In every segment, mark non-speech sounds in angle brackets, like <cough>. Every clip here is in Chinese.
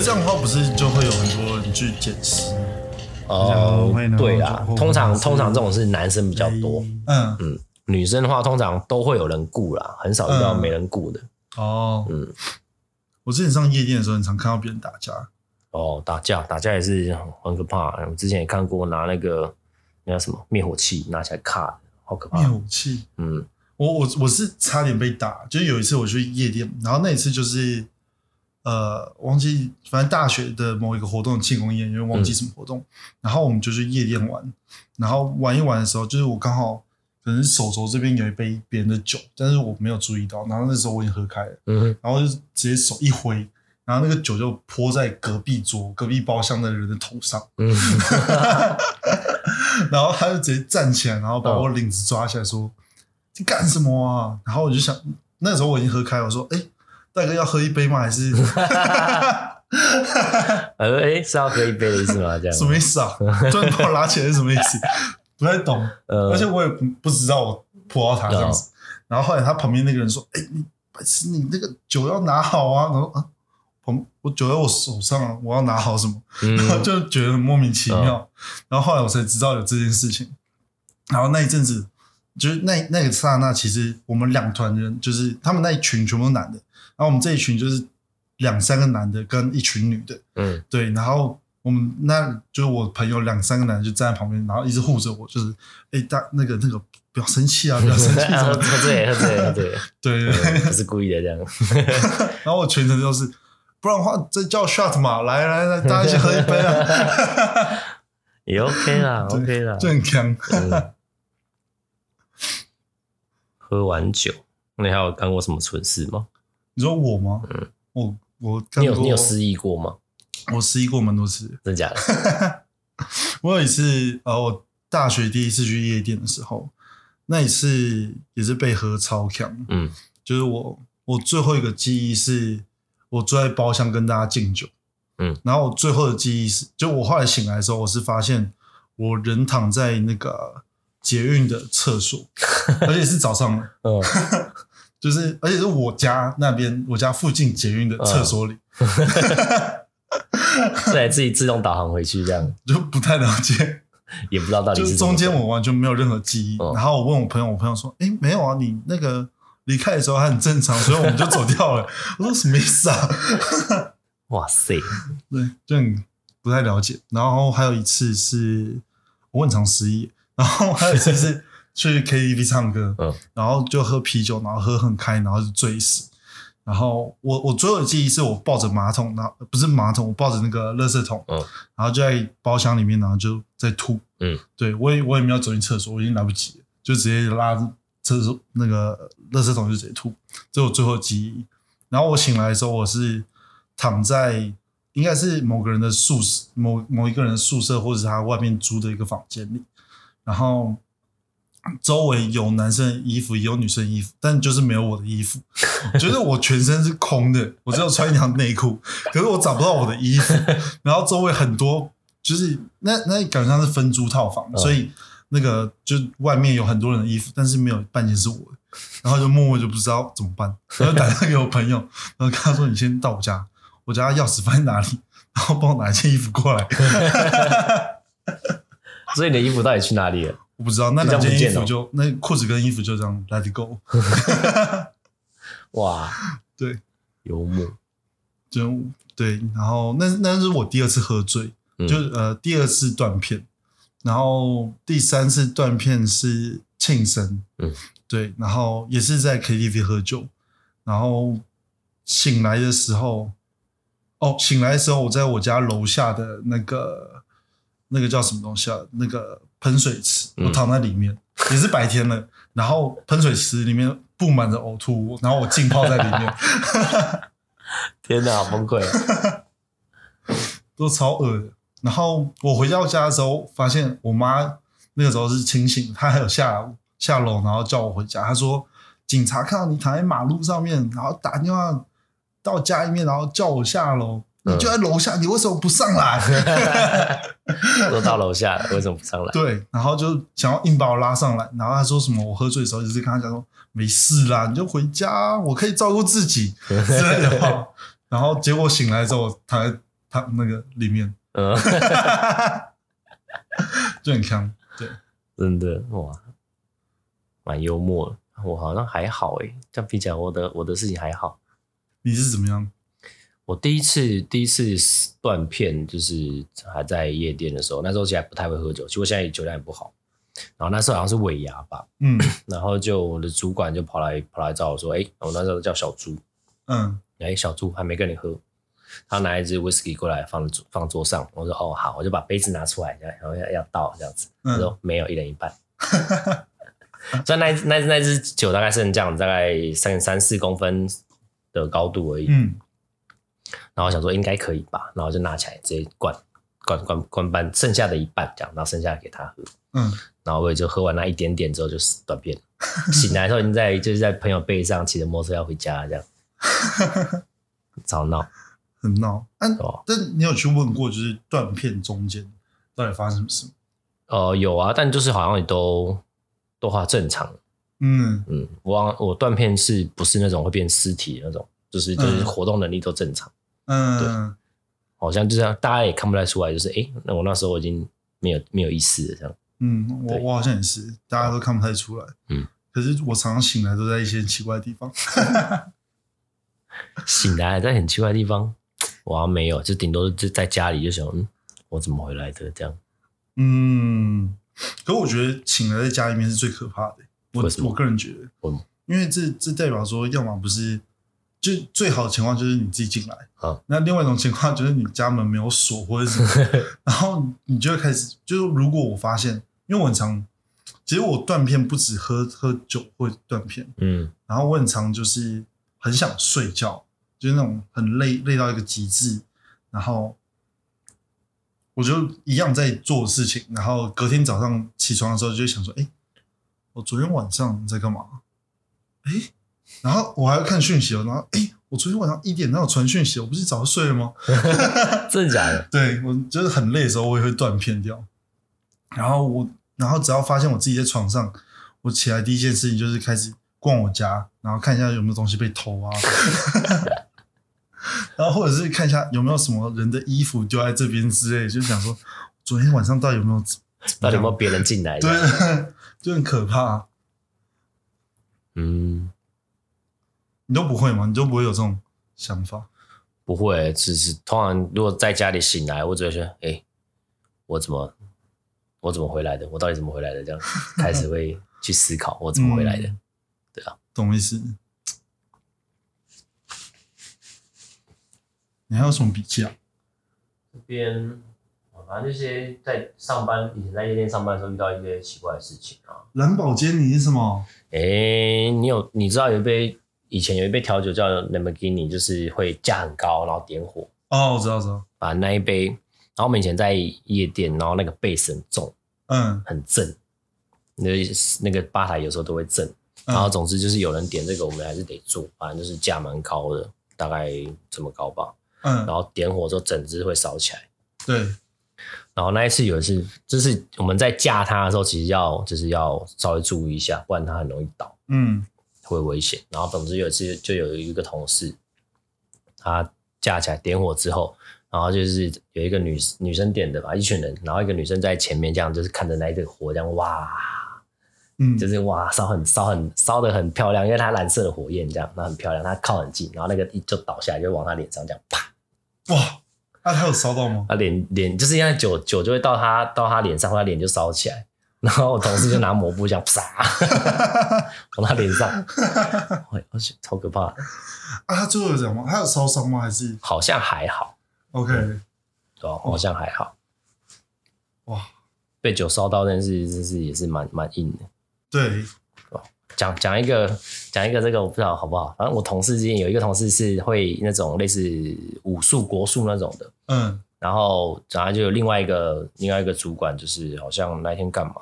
是这样的话，不是就会有很多人去捡尸？哦对啦，通常通常这种是男生比较多，嗯，嗯，女生的话通常都会有人雇啦，很少遇到嗯没人雇的。哦，嗯，我之前上夜店的时候，很常看到别人打架。哦，打架打架也是很可怕。我之前也看过拿那个那叫什么灭火器拿起来卡，好可怕灭。火器，嗯我我我是差点被打，就是有一次我去夜店，然后那一次就是呃忘记，反正大学的某一个活动庆功宴，因为忘记什么活动，然后我们就去夜店玩，然后玩一玩的时候，就是我刚好可能手肘这边有一杯别人的酒，但是我没有注意到，然后那时候我已经喝开了，嗯，然后就直接手一挥。然后那个酒就泼在隔壁桌、隔壁包厢的人的头上，嗯，<laughs> 然后他就直接站起来，然后把我领子抓起来说：“你干什么啊？”然后我就想，那时候我已经喝开，我说：“哎、大哥要喝一杯吗？还是 <laughs> 呃，哎，是要喝一杯的意思吗？这样什么意思啊？突然把我拉起来是什么意思？<laughs> 不太懂，呃而且我也不不知道我泼到他这样子。然后后来他旁边那个人说：“哎、你白痴，你那个酒要拿好啊！”然后啊，ผม我酒在我手上啊，我要拿好什么？然后嗯就觉得很莫名其妙。然后后来我才知道有这件事情。然后那一阵子，就是那那个刹那，其实我们两团人，就是他们那一群全部都男的，然后我们这一群就是两三个男的跟一群女的，嗯对。然后我们那就是我朋友两三个男的就站在旁边，然后一直护着我，就是哎大那个那个不要生气啊，不要生气 <laughs> 什喝醉喝醉喝醉，<laughs> 对对对。对不是故意的这样。<laughs> 然后我全程都是，不然的话再叫 shot 嘛，来来来，大家一起喝一杯啊，也 OK 啦对，OK 啦。就很强。嗯喝完酒，那你还有干过什么蠢事吗？你说我吗？嗯我我你有你有失忆过吗？我失忆过蛮多次。真假的？<laughs> 我有一次，呃，我大学第一次去夜店的时候，那一次也是被喝超强。嗯就是我我最后一个记忆是，我坐在包厢跟大家敬酒。嗯，然后我最后的记忆是，就我后来醒来的时候，我是发现我人躺在那个捷运的厕所，<laughs> 而且是早上的。嗯，<laughs> 就是，而且是我家那边，我家附近捷运的厕所里，<laughs> 对，自己自动导航回去这样，<laughs> 就不太了解。也不知道到底就是中间我完全没有任何记忆。哦然后我问我朋友，我朋友说：“哎，没有啊，你那个离开的时候还很正常，所以我们就走掉了。” <laughs> 我说：“什么意思啊哇塞，？”对，就很不太了解。然后还有一次是我很常失忆，然后还有一次是去 KTV 唱歌，嗯然后就喝啤酒，然后喝很开，然后就醉死。然后我我最后的记忆是我抱着马桶，然后不是马桶，我抱着那个垃圾桶，嗯然后就在包厢里面，然后就在吐。嗯，对我也我也没有走进厕所，我已经来不及了，就直接拉厕所那个垃圾桶就直接吐，这是我最后的记忆。然后我醒来的时候，我是躺在应该是某个人的宿舍，某某一个人的宿舍，或者是他外面租的一个房间里，然后周围有男生的衣服，也有女生的衣服，但就是没有我的衣服。就是我全身是空的，我只有穿一条内裤，可是我找不到我的衣服。然后周围很多，就是那那感觉像是分租套房，嗯所以那个就外面有很多人的衣服，但是没有半件是我的。然后就默默就不知道怎么办，然后打电话给我朋友，然后跟他说：“你先到我家，我家钥匙放在哪里，然后帮我拿一件衣服过来。”所以你的衣服到底去哪里了？我不知道那两件衣服就那裤子跟衣服就这样 let it go。<laughs> <laughs> 哇，对，幽默，就对，然后那那是我第二次喝醉，嗯。就呃第二次断片，然后第三次断片是庆生，嗯，对，然后也是在 KTV 喝酒，然后醒来的时候，哦，醒来的时候我在我家楼下的那个那个叫什么东西啊？那个喷水池，嗯我躺在里面，也是白天了，然后喷水池里面布满着呕吐物，然后我浸泡在里面。<laughs> 天哪，好崩溃啊！<laughs> 都超恶的。然后我回到家的时候，发现我妈那个时候是清醒，她还有下下楼，然后叫我回家。她说警察看到你躺在马路上面，然后打电话到家里面，然后叫我下楼。你就在楼下，你为什么不上来？<laughs> 都到楼下了，为什么不上来？对，然后就想要硬把我拉上来，然后他说什么？我喝醉的时候，就是跟他讲说没事啦，你就回家，我可以照顾自己 <laughs> 之类的话。然后结果醒来之后，躺在他那个里面嗯，<laughs> 就很强。对，真的哇，蛮幽默的。我好像还好诶，这样比起来，我的我的事情还好。你是怎么样？我第一次第一次断片，就是还在夜店的时候，那时候其实还不太会喝酒，其实我现在酒量也不好。然后那时候好像是尾牙吧，嗯然后就我的主管就跑来跑来找我说：“哎、我那时候叫小猪，嗯哎、小猪还没跟你喝。”他拿一支 whisky 过来放桌放桌上，我说：“哦好。”我就把杯子拿出来，然后要要倒这样子。他嗯说：“没有，一人一半。<laughs> ”所以那那那支酒大概剩这样，大概三三四公分的高度而已。嗯然后我想说应该可以吧，然后就拿起来直接灌灌灌灌半，剩下的一半这样，然后剩下的给他喝。嗯，然后我也就喝完那一点点之后就断片了。<laughs> 醒来的时候已经在就是在朋友背上骑着摩托车要回家这样，<laughs> 吵闹很闹。但哦。但你有去问过，就是断片中间到底发生什么事吗？呃，有啊，但就是好像也都都话正常。嗯嗯，我忘我断片是不是那种会变尸体的那种，就是就是嗯活动能力都正常，嗯，好像就这样，大家也看不太出来，就是诶，那我那时候已经没有没有意思了这样。嗯，我我好像也是，大家都看不太出来。嗯，可是我常常醒来都在一些奇怪的地方。<laughs> 醒来还在很奇怪的地方，我好像没有，就顶多就在家里就想，嗯，我怎么回来的这样？嗯，可我觉得醒来在家里面是最可怕的。我我个人觉得为什么，因为这这代表说，要么不是，就最好的情况就是你自己进来，啊。那另外一种情况就是你家门没有锁或者什么，<laughs> 然后你就会开始，就是如果我发现，因为我很常，其实我断片不止喝喝酒会断片，嗯。然后我很常就是很想睡觉，就是那种很累累到一个极致，然后我就一样在做事情，然后隔天早上起床的时候就会想说，哎，我昨天晚上在干嘛？哎，然后我还要看讯息哦，然后哎，我昨天晚上一点那有传讯息，我不是早就睡了吗？<laughs> 真的假的？对我就是很累的时候，我也会断片掉。然后我，然后只要发现我自己在床上，我起来第一件事情就是开始逛我家，然后看一下有没有东西被偷啊，<laughs> 然后或者是看一下有没有什么人的衣服丢在这边之类的，就想说昨天晚上到底有没有怎到底有没有别人进来？对，<laughs> 就很可怕。嗯，你都不会吗？你都不会有这种想法？不会，只是通常如果在家里醒来，我只会说，哎、我怎么我怎么回来的？我到底怎么回来的？这样 <laughs> 开始会去思考我怎么回来的。嗯懂我意思？你还有什么笔记啊？这边反正那些在上班，以前在夜店上班的时候遇到一些奇怪的事情啊。蓝宝坚尼是什么？哎、你有你知道有一杯以前有一杯调酒叫 Lamborghini，就是会架很高，然后点火，哦，我知道，知道。把那一杯，然后我们以前在夜店，然后那个贝斯很重，嗯，很震，那那个吧台有时候都会震。嗯然后总之就是有人点这个，我们还是得做，反正就是架蛮高的，大概这么高吧。嗯然，后点火之后，整只会烧起来。对，然后那一次有一次，就是我们在架它的时候，其实要就是要稍微注意一下，不然它很容易倒，嗯会危险。然后总之有一次就有一个同事，他架起来点火之后，然后就是有一个女女生点的吧，一群人，然后一个女生在前面这样，就是看着那一个火这样哇，嗯，就是哇烧很烧很烧的很漂亮，因为它蓝色的火焰这样，那很漂亮。它靠很近，然后那个一就倒下来，就往他脸上这样啪，哇，那他有烧到吗？他脸脸就是因为酒酒就会到他到他脸上，他脸就烧起来。然后我同事就拿抹布这样啪 <laughs> 往他脸上，喂，而且超可怕的，啊，他最后有讲吗？他有烧伤吗？还是好像还好，OK？对吧、好像还好。哇，被酒烧到，但是真是也是蛮蛮硬的。对，讲讲一个讲一个这个我不知道好不好，反正我同事之间有一个同事是会那种类似武术国术那种的，嗯然后然后就有另外一个另外一个主管，就是好像那天干嘛，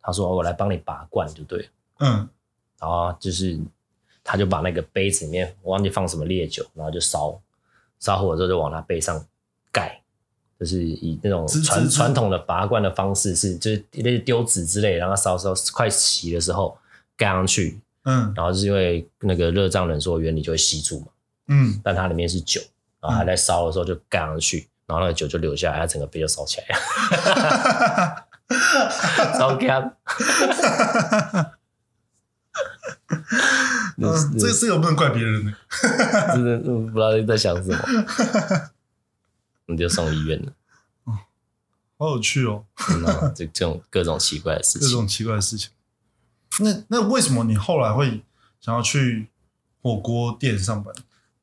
他说我来帮你拔罐就对了，嗯然后就是他就把那个杯子里面我忘记放什么烈酒，然后就烧烧火之后就往他背上盖。就是以那种传传统的拔罐的方式是，就是类似丢纸之类，让它烧烧快熄的时候盖上去，嗯然后就是因为那个热胀冷缩原理就会吸住嘛，嗯但它里面是酒，然后还在烧的时候就盖上去，然后那个酒就流下来，他整个杯就烧起来了，<laughs> 烧干。嗯，这这个不能怪别人呢。真的不知道在想什么，你就送医院了。好有趣哦！嗯，这这种各种奇怪的事情，各种奇怪的事情。那那为什么你后来会想要去火锅店上班？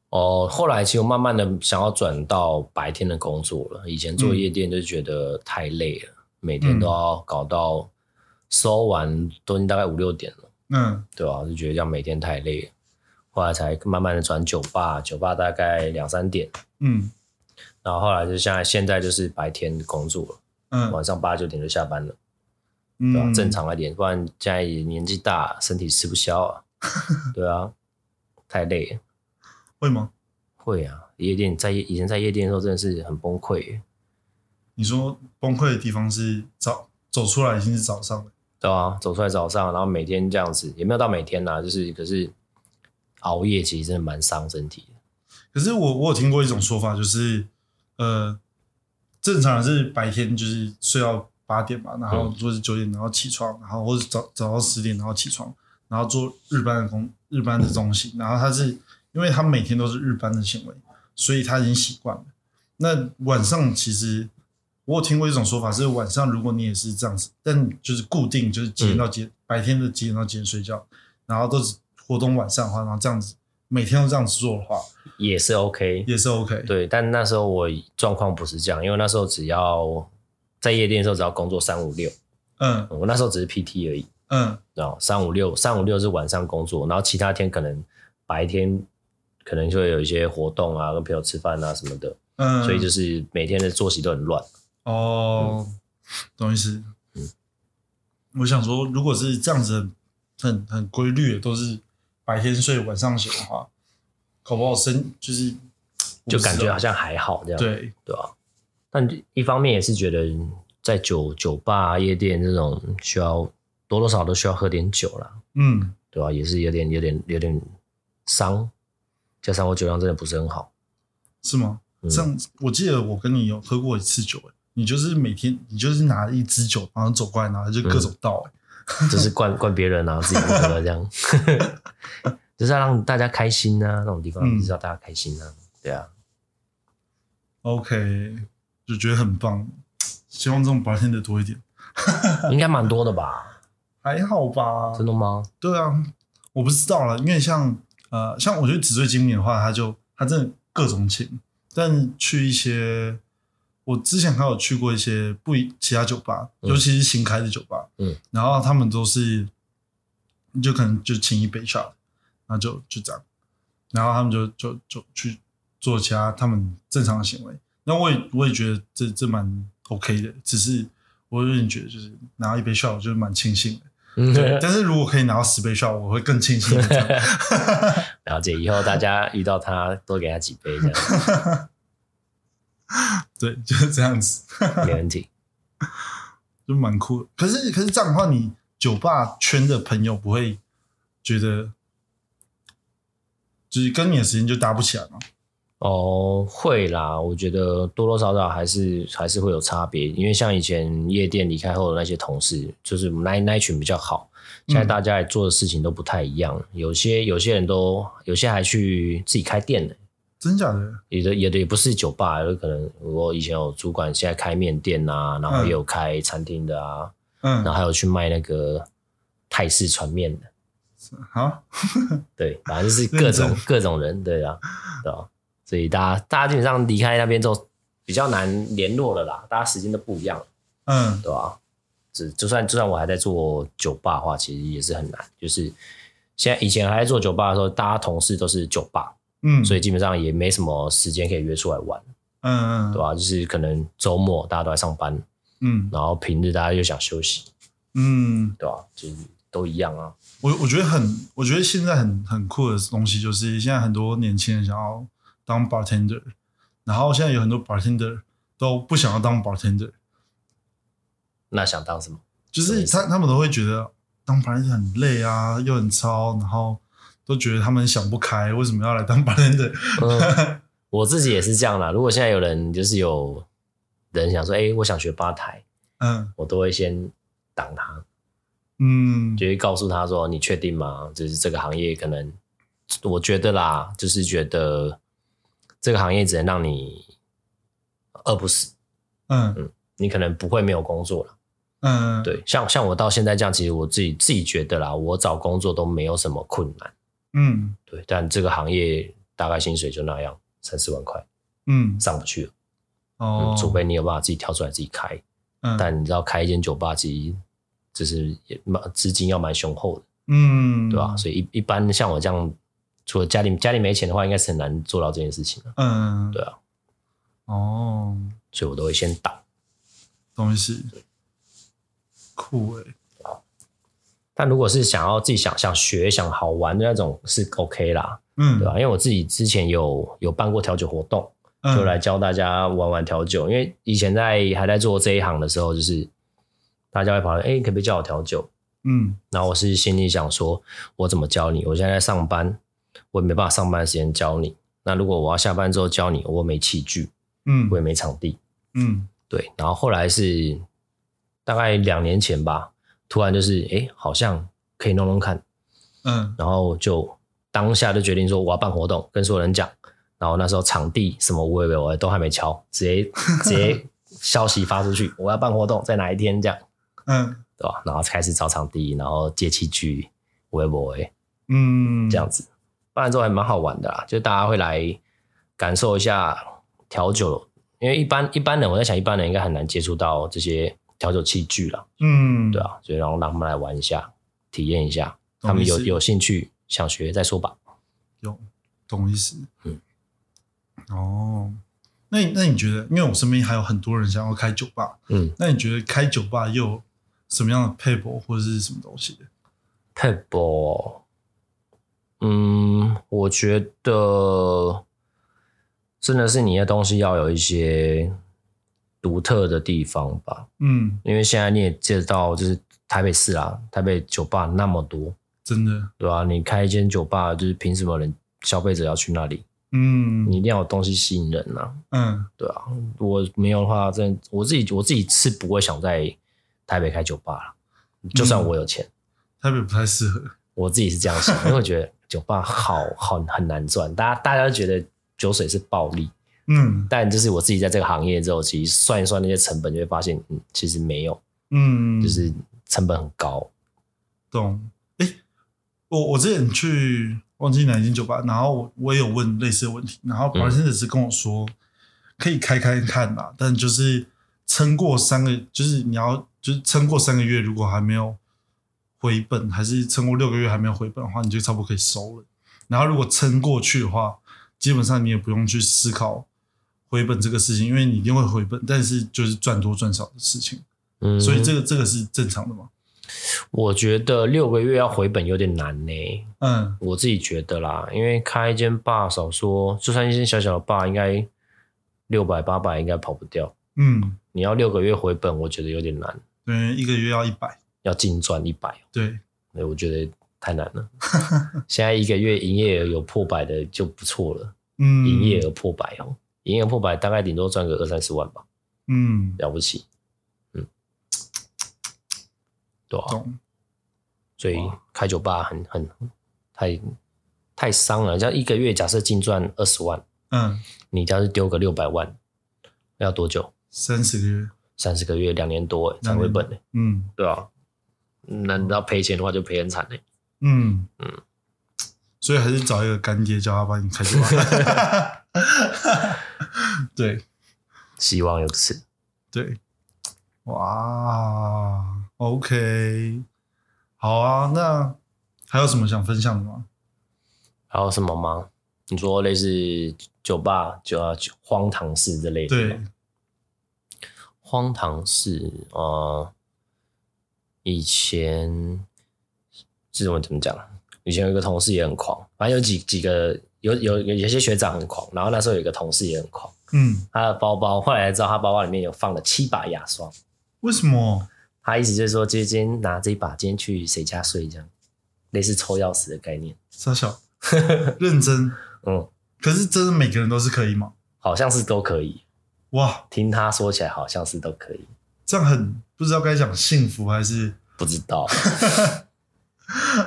哦，后来其实慢慢的想要转到白天的工作了。以前做夜店就觉得太累了，每天都要搞到收完都已经大概五六点了。嗯，对吧？就觉得这样每天太累了，后来才慢慢的转酒吧，酒吧大概两三点。嗯，然后后来就现在现在就是白天工作了。嗯，晚上八九点就下班了，对吧？正常一点，不然现在年纪大，身体吃不消啊。<laughs> 对啊，太累。会吗？会啊，夜店在以前在夜店的时候真的是很崩溃。你说崩溃的地方是早走出来已经是早上了，对啊，走出来早上，然后每天这样子，也没有到每天呐，就是可是熬夜其实真的蛮伤身体的。可是我我有听过一种说法，就是呃。正常是白天就是睡到八点嘛，然后或是九点，然后起床，然后或者早早到十点，然后起床，然后做日班的工日班的东西。然后他是因为他每天都是日班的行为，所以他已经习惯了。那晚上其实我有听过一种说法，是晚上如果你也是这样子，但就是固定就是几点到几白天的几点到几点睡觉，然后都是活动晚上的话，然后这样子。每天都这样子做的话，也是 OK，也是 OK。对，但那时候我状况不是这样，因为那时候只要在夜店的时候，只要工作三五六，嗯，我那时候只是 PT 而已，嗯，然后三五六，三五六是晚上工作，然后其他天可能白天可能就会有一些活动啊，跟朋友吃饭啊什么的，嗯，所以就是每天的作息都很乱。哦，懂意思。嗯，我想说，如果是这样子很很规律的，都是。白天睡晚上醒的话，搞不好身就是就感觉好像还好这样，对对吧？但一方面也是觉得在酒酒吧、夜店这种需要多多少都需要喝点酒啦，嗯，对吧？也是有点有点有点伤，加上我酒量真的不是很好，是吗？这样我记得我跟你有喝过一次酒，你就是每天你就是拿一支酒，然后走过来，然后就各种倒，哎。<laughs> 就是灌灌别人啊，自己不喝这样，<laughs> 就是要让大家开心啊，那种地方就是要大家开心啊，对啊。OK，就觉得很棒，希望这种白天的多一点，<laughs> 应该蛮多的吧？还好吧？真的吗？对啊，我不知道了，因为像呃，像我觉得纸醉金迷的话，他就他真的各种请，但去一些。我之前还有去过一些不一其他酒吧，尤其是新开的酒吧，嗯，然后他们都是，就可能就请一杯 shot，然后就就这样，然后他们就就就去做其他他们正常的行为。那我也我也觉得这这蛮 OK 的，只是我有点觉得就是拿一杯 shot，我觉得蛮庆幸的。嗯，对。<laughs> 但是如果可以拿到十杯 shot，我会更庆幸。<laughs> 了解，以后大家遇到他多给他几杯这样。<laughs> 对，就是这样子，没问题，就蛮酷。可是，可是这样的话，你酒吧圈的朋友不会觉得，就是跟你的时间就搭不起来吗？哦，会啦，我觉得多多少少还是还是会有差别。因为像以前夜店离开后的那些同事，就是那那一群比较好。现在大家做的事情都不太一样，有些有些人都有些还去自己开店了。真假的？有的有的也不是酒吧，有可能我以前有主管，现在开面店啊，然后也有开餐厅的啊，嗯，然后还有去卖那个泰式船面的，好，<laughs> 对，反正就是各种各种人，对啊，对吧？所以大家大家基本上离开那边之后比较难联络了啦，大家时间都不一样，嗯，对吧？只就算就算我还在做酒吧的话，其实也是很难，就是现在以前还在做酒吧的时候，大家同事都是酒吧。嗯，所以基本上也没什么时间可以约出来玩，嗯嗯，对吧？就是可能周末大家都在上班，嗯，然后平日大家又想休息，嗯，对吧？就是都一样啊。我我觉得很，我觉得现在很很酷的东西就是现在很多年轻人想要当 bartender，然后现在有很多 bartender 都不想要当 bartender，那想当什么？就是他他们都会觉得当 bartender 很累啊，又很糙，然后。都觉得他们想不开，为什么要来当 bartender？<laughs> 我自己也是这样啦。如果现在有人就是有人想说，哎、我想学吧台，嗯我都会先挡他，嗯就会告诉他说，你确定吗？就是这个行业可能，我觉得啦，就是觉得这个行业只能让你饿不死，嗯你可能不会没有工作了。嗯，对，像像我到现在这样，其实我自己自己觉得啦，我找工作都没有什么困难。嗯对，但这个行业大概薪水就那样，三四万块嗯上不去了。哦嗯，，除非你有办法自己跳出来自己开。嗯但你知道开一间酒吧，其实就是也蛮资金要蛮雄厚的，嗯对吧、所以一一般像我这样，除了家里家里没钱的话，应该是很难做到这件事情的。嗯对啊，哦，所以我都会先挡。懂意思，酷诶，但如果是想要自己想想学、想好玩的那种，是 OK 啦，嗯，对吧、因为我自己之前有有办过调酒活动，嗯就来教大家玩玩调酒。因为以前在还在做这一行的时候，就是大家会跑来，哎、可不可以教我调酒？嗯然后我是心里想说，我怎么教你？我现在在上班，我也没办法上班的时间教你。那如果我要下班之后教你，我没器具，嗯我也没场地，嗯对。然后后来是大概两年前吧，突然就是，哎，好像可以弄弄看，嗯然后就当下就决定说我要办活动，跟所有人讲。然后那时候场地什么我也我都还没敲，直接 <laughs> 直接消息发出去，我要办活动，在哪一天这样，嗯对吧？然后开始找场地，然后借器具，微博嗯，这样子，办完之后还蛮好玩的啦，就大家会来感受一下调酒，因为一般一般人我在想，一般人应该很难接触到这些调酒器具了，嗯，对啊，所以然后让他们来玩一下，体验一下，他们有有兴趣想学再说吧。有懂意思。嗯，哦，那你那你觉得，因为我身边还有很多人想要开酒吧，嗯，那你觉得开酒吧又有什么样的配博或者是什么东西？配博，嗯，我觉得真的是你的东西要有一些独特的地方吧。嗯，因为现在你也知道，就是台北市啊，台北酒吧那么多，真的，对吧、你开一间酒吧，就是凭什么人消费者要去那里？嗯你一定要有东西吸引人呐、嗯对啊。我没有的话，真的我自己我自己是不会想在台北开酒吧了，就算我有钱，台北不太适合。我自己是这样想，因为我觉得酒吧好好很难赚，大家大家都觉得酒水是暴利，嗯但就是我自己在这个行业之后，其实算一算那些成本，就会发现，嗯，其实没有，嗯，就是成本很高。懂。哎、我我之前去忘记哪一间酒吧，然后我我也有问类似的问题，然后保险只是跟我说、可以开开看啦，但就是撑过三个，就是你要就是撑过三个月，如果还没有回本，还是撑过六个月还没有回本的话，你就差不多可以收了。然后如果撑过去的话，基本上你也不用去思考回本这个事情，因为你一定会回本，但是就是赚多赚少的事情，嗯，所以这个这个是正常的嘛？我觉得六个月要回本有点难呢。嗯我自己觉得啦，因为开一间坝，少说就算一间小小的坝，应该六百八百应该跑不掉。嗯，你要六个月回本，我觉得有点难，对，一个月要一百，要净赚一百，对，我觉得太难了。<laughs> 现在一个月营业额有破百的就不错了，嗯，营业额破百哦，营业额破百大概顶多赚个二三十万吧，嗯，了不起。嗯，对啊，懂，所以哇。开酒吧很很太太伤了。像一个月假设净赚二十万，嗯，你要是丢个六百万，要多久？三十个月，三十个月，两年多欸才回本呢、嗯。对啊，那你要赔钱的话就赔很惨嘞、嗯嗯，所以还是找一个干爹叫他帮你开酒吧，<laughs> 对希望有此。对，哇，OK，好啊，那还有什么想分享的吗？还有什么吗？你说类似酒吧就要荒唐事之类的？对，，荒唐事，呃，以前这种怎么讲？以前有一个同事也很狂，反正有几几个有有有有些学长很狂，然后那时候有一个同事也很狂，嗯，他的包包后来才知道他包包里面有放了七把牙刷，为什么？他意思就是说，今天拿这一把，今天去谁家睡这样，类似抽钥匙的概念。傻小，<laughs> 认真，嗯，可是真的每个人都是可以吗？好像是都可以。哇，听他说起来好像是都可以，这样很不知道该讲幸福还是，不知道。<laughs>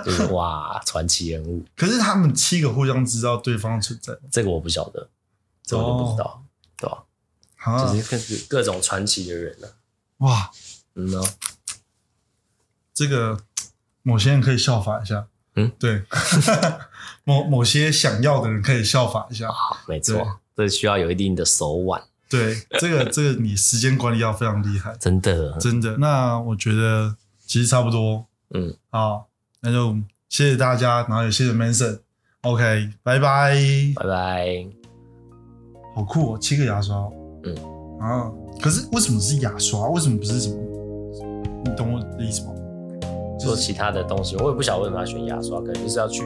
就是哇，传奇人物，可是他们七个互相知道对方存在这个我不晓得，这我就不知道，对吧？啊就，是各各种传奇的人呢、哇，嗯呢，这个某些人可以效法一下，嗯，对，<laughs> 某某些想要的人可以效法一下，没错，这需要有一定的手腕，对，这个这个你时间管理要非常厉害，真的，真的。那我觉得其实差不多，嗯，好，那就谢谢大家，然后也谢谢 Manson，OK，拜拜。拜拜。好酷哦，七个牙刷哦。嗯啊，可是为什么是牙刷？为什么不是什么？你懂我的意思吗？做其他的东西，我也不晓得为什么要选牙刷，可能就是要去